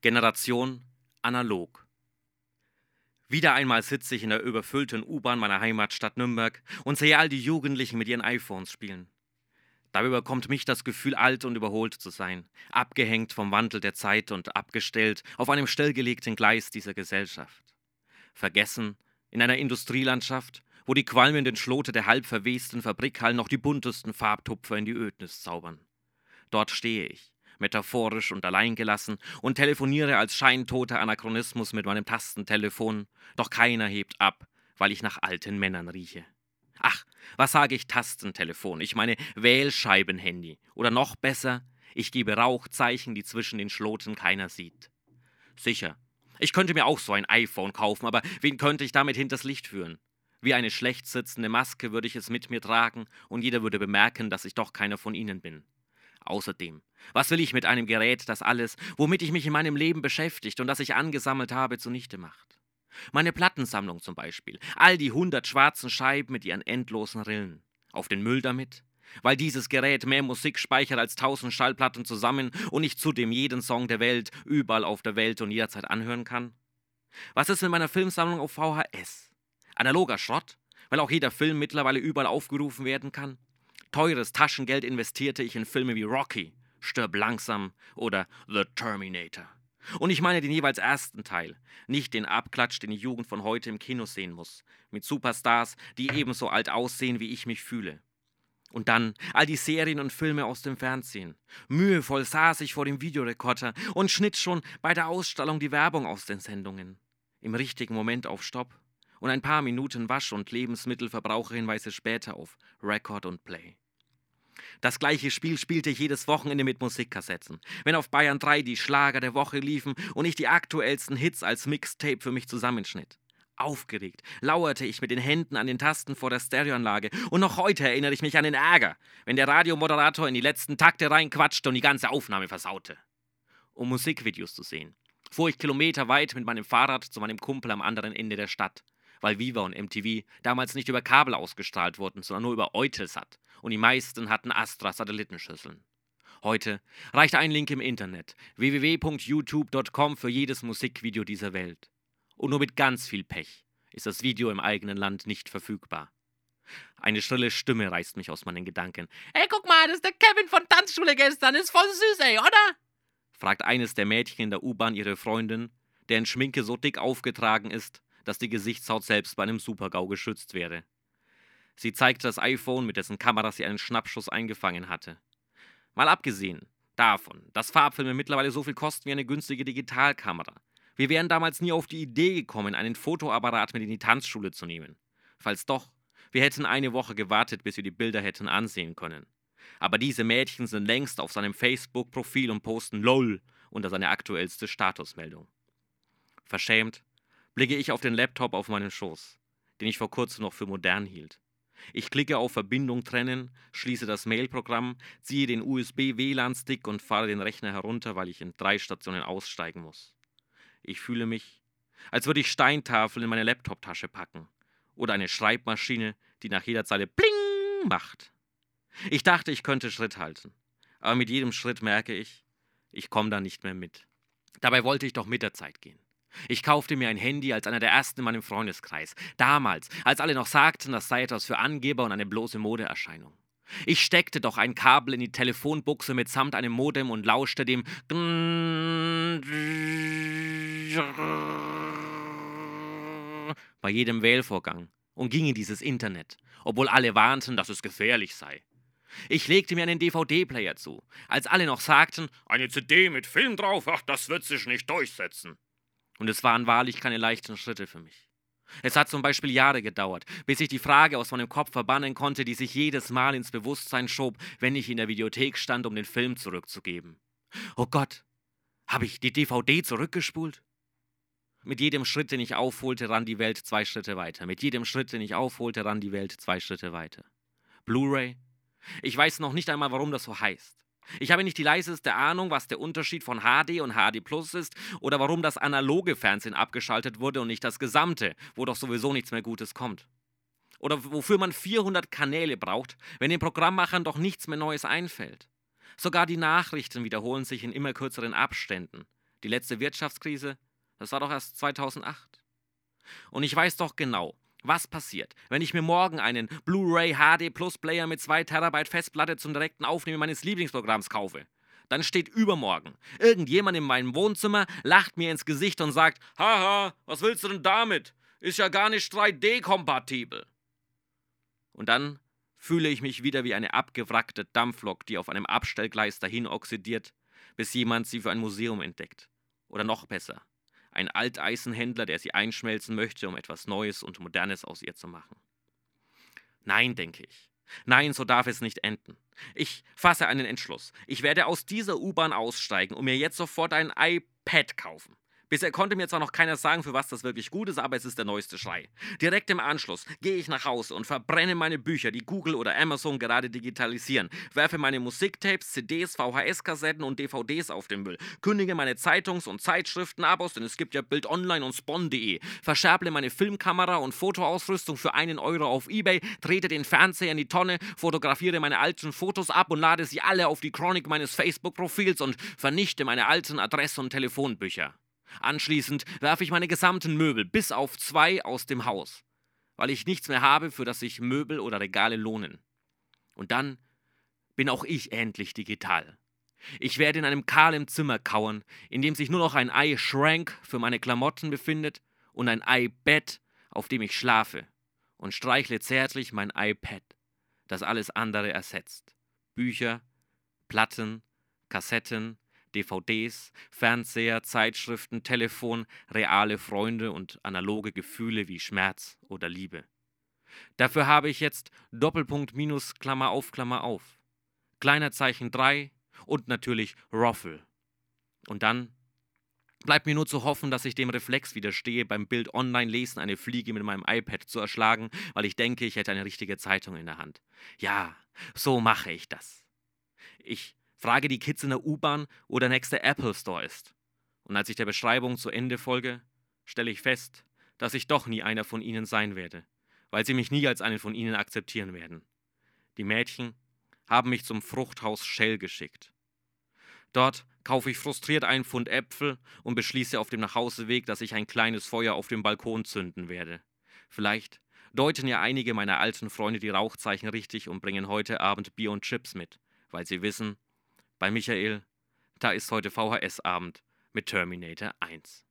Generation analog. Wieder einmal sitze ich in der überfüllten U-Bahn meiner Heimatstadt Nürnberg und sehe all die Jugendlichen mit ihren iPhones spielen. Dabei überkommt mich das Gefühl, alt und überholt zu sein, abgehängt vom Wandel der Zeit und abgestellt auf einem stillgelegten Gleis dieser Gesellschaft. Vergessen in einer Industrielandschaft, wo die qualmenden Schlote der halb verwesten Fabrikhallen noch die buntesten Farbtupfer in die Ödnis zaubern. Dort stehe ich, metaphorisch und alleingelassen, und telefoniere als scheintoter Anachronismus mit meinem Tastentelefon, doch keiner hebt ab, weil ich nach alten Männern rieche. Ach, was sage ich Tastentelefon? Ich meine Wählscheibenhandy. Oder noch besser, ich gebe Rauchzeichen, die zwischen den Schloten keiner sieht. Sicher, ich könnte mir auch so ein iPhone kaufen, aber wen könnte ich damit hinters Licht führen? Wie eine schlecht sitzende Maske würde ich es mit mir tragen und jeder würde bemerken, dass ich doch keiner von ihnen bin. Außerdem, was will ich mit einem Gerät, das alles, womit ich mich in meinem Leben beschäftigt und das ich angesammelt habe, zunichte macht? Meine Plattensammlung zum Beispiel, all die hundert schwarzen Scheiben mit ihren endlosen Rillen. Auf den Müll damit? Weil dieses Gerät mehr Musik speichert als tausend Schallplatten zusammen und ich zudem jeden Song der Welt, überall auf der Welt und jederzeit anhören kann? Was ist mit meiner Filmsammlung auf VHS? Analoger Schrott? Weil auch jeder Film mittlerweile überall aufgerufen werden kann? Teures Taschengeld investierte ich in Filme wie Rocky, Stirb langsam oder The Terminator. Und ich meine den jeweils ersten Teil, nicht den Abklatsch, den die Jugend von heute im Kino sehen muss, mit Superstars, die ebenso alt aussehen, wie ich mich fühle. Und dann all die Serien und Filme aus dem Fernsehen. Mühevoll saß ich vor dem Videorekorder und schnitt schon bei der Ausstrahlung die Werbung aus den Sendungen. Im richtigen Moment auf Stopp und ein paar Minuten Wasch- und Lebensmittelverbraucherhinweise später auf Record und Play. Das gleiche Spiel spielte ich jedes Wochenende mit Musikkassetten. Wenn auf Bayern 3 die Schlager der Woche liefen und ich die aktuellsten Hits als Mixtape für mich zusammenschnitt. Aufgeregt lauerte ich mit den Händen an den Tasten vor der Stereoanlage und noch heute erinnere ich mich an den Ärger, wenn der Radiomoderator in die letzten Takte reinquatschte und die ganze Aufnahme versaute. Um Musikvideos zu sehen, fuhr ich kilometerweit mit meinem Fahrrad zu meinem Kumpel am anderen Ende der Stadt weil Viva und MTV damals nicht über Kabel ausgestrahlt wurden, sondern nur über Eutelsat und die meisten hatten Astra-Satellitenschüsseln. Heute reicht ein Link im Internet www.youtube.com für jedes Musikvideo dieser Welt. Und nur mit ganz viel Pech ist das Video im eigenen Land nicht verfügbar. Eine schrille Stimme reißt mich aus meinen Gedanken. Ey, guck mal, das ist der Kevin von Tanzschule gestern, ist voll süß, ey, oder? fragt eines der Mädchen in der U-Bahn ihre Freundin, deren Schminke so dick aufgetragen ist, dass die Gesichtshaut selbst bei einem Supergau geschützt wäre. Sie zeigte das iPhone, mit dessen Kamera sie einen Schnappschuss eingefangen hatte. Mal abgesehen davon, dass Farbfilme mittlerweile so viel kosten wie eine günstige Digitalkamera. Wir wären damals nie auf die Idee gekommen, einen Fotoapparat mit in die Tanzschule zu nehmen. Falls doch, wir hätten eine Woche gewartet, bis wir die Bilder hätten ansehen können. Aber diese Mädchen sind längst auf seinem Facebook-Profil und posten LOL unter seine aktuellste Statusmeldung. Verschämt blicke ich auf den Laptop auf meinen Schoß, den ich vor kurzem noch für modern hielt. Ich klicke auf Verbindung trennen, schließe das Mailprogramm, ziehe den USB-WLAN-Stick und fahre den Rechner herunter, weil ich in drei Stationen aussteigen muss. Ich fühle mich, als würde ich Steintafeln in meine Laptoptasche packen oder eine Schreibmaschine, die nach jeder Zeile Bling macht. Ich dachte, ich könnte Schritt halten, aber mit jedem Schritt merke ich, ich komme da nicht mehr mit. Dabei wollte ich doch mit der Zeit gehen. Ich kaufte mir ein Handy als einer der ersten in meinem Freundeskreis. Damals, als alle noch sagten, das sei etwas für Angeber und eine bloße Modeerscheinung. Ich steckte doch ein Kabel in die Telefonbuchse mitsamt einem Modem und lauschte dem bei jedem Wählvorgang und ging in dieses Internet, obwohl alle warnten, dass es gefährlich sei. Ich legte mir einen DVD-Player zu, als alle noch sagten, eine CD mit Film drauf, ach, das wird sich nicht durchsetzen. Und es waren wahrlich keine leichten Schritte für mich. Es hat zum Beispiel Jahre gedauert, bis ich die Frage aus meinem Kopf verbannen konnte, die sich jedes Mal ins Bewusstsein schob, wenn ich in der Videothek stand, um den Film zurückzugeben. Oh Gott, habe ich die DVD zurückgespult? Mit jedem Schritt, den ich aufholte, rann die Welt zwei Schritte weiter. Mit jedem Schritt, den ich aufholte, rann die Welt zwei Schritte weiter. Blu-ray? Ich weiß noch nicht einmal, warum das so heißt. Ich habe nicht die leiseste Ahnung, was der Unterschied von HD und HD Plus ist oder warum das analoge Fernsehen abgeschaltet wurde und nicht das gesamte, wo doch sowieso nichts mehr Gutes kommt. Oder wofür man 400 Kanäle braucht, wenn den Programmmachern doch nichts mehr Neues einfällt. Sogar die Nachrichten wiederholen sich in immer kürzeren Abständen. Die letzte Wirtschaftskrise, das war doch erst 2008. Und ich weiß doch genau, was passiert, wenn ich mir morgen einen Blu-ray HD Plus Player mit 2 Terabyte Festplatte zum direkten Aufnehmen meines Lieblingsprogramms kaufe? Dann steht übermorgen irgendjemand in meinem Wohnzimmer, lacht mir ins Gesicht und sagt: Haha, was willst du denn damit? Ist ja gar nicht 3D-kompatibel. Und dann fühle ich mich wieder wie eine abgewrackte Dampflok, die auf einem Abstellgleis dahin oxidiert, bis jemand sie für ein Museum entdeckt. Oder noch besser, ein Alteisenhändler, der sie einschmelzen möchte, um etwas Neues und Modernes aus ihr zu machen. Nein, denke ich. Nein, so darf es nicht enden. Ich fasse einen Entschluss. Ich werde aus dieser U-Bahn aussteigen und mir jetzt sofort ein iPad kaufen. Bisher konnte mir zwar noch keiner sagen, für was das wirklich gut ist, aber es ist der neueste Schrei. Direkt im Anschluss gehe ich nach Hause und verbrenne meine Bücher, die Google oder Amazon gerade digitalisieren, werfe meine Musiktapes, CDs, VHS-Kassetten und DVDs auf den Müll, kündige meine Zeitungs- und Zeitschriftenabos, denn es gibt ja Bild Online und Spon.de, verscherble meine Filmkamera und Fotoausrüstung für einen Euro auf Ebay, trete den Fernseher in die Tonne, fotografiere meine alten Fotos ab und lade sie alle auf die Chronik meines Facebook-Profils und vernichte meine alten Adress- und Telefonbücher. Anschließend werfe ich meine gesamten Möbel bis auf zwei aus dem Haus, weil ich nichts mehr habe, für das sich Möbel oder Regale lohnen. Und dann bin auch ich endlich digital. Ich werde in einem kahlen Zimmer kauern, in dem sich nur noch ein Ei-Schrank für meine Klamotten befindet und ein Ei-Bett, auf dem ich schlafe, und streichle zärtlich mein iPad, das alles andere ersetzt. Bücher, Platten, Kassetten, DVDs, Fernseher, Zeitschriften, Telefon, reale Freunde und analoge Gefühle wie Schmerz oder Liebe. Dafür habe ich jetzt Doppelpunkt minus Klammer auf Klammer auf. Kleiner Zeichen 3 und natürlich Roffel. Und dann bleibt mir nur zu hoffen, dass ich dem Reflex widerstehe, beim Bild online lesen eine Fliege mit meinem iPad zu erschlagen, weil ich denke, ich hätte eine richtige Zeitung in der Hand. Ja, so mache ich das. Ich Frage die Kids in der U-Bahn, wo der nächste Apple Store ist. Und als ich der Beschreibung zu Ende folge, stelle ich fest, dass ich doch nie einer von ihnen sein werde, weil sie mich nie als einen von ihnen akzeptieren werden. Die Mädchen haben mich zum Fruchthaus Shell geschickt. Dort kaufe ich frustriert einen Pfund Äpfel und beschließe auf dem Nachhauseweg, dass ich ein kleines Feuer auf dem Balkon zünden werde. Vielleicht deuten ja einige meiner alten Freunde die Rauchzeichen richtig und bringen heute Abend Bier und Chips mit, weil sie wissen, bei Michael, da ist heute VHS-Abend mit Terminator 1.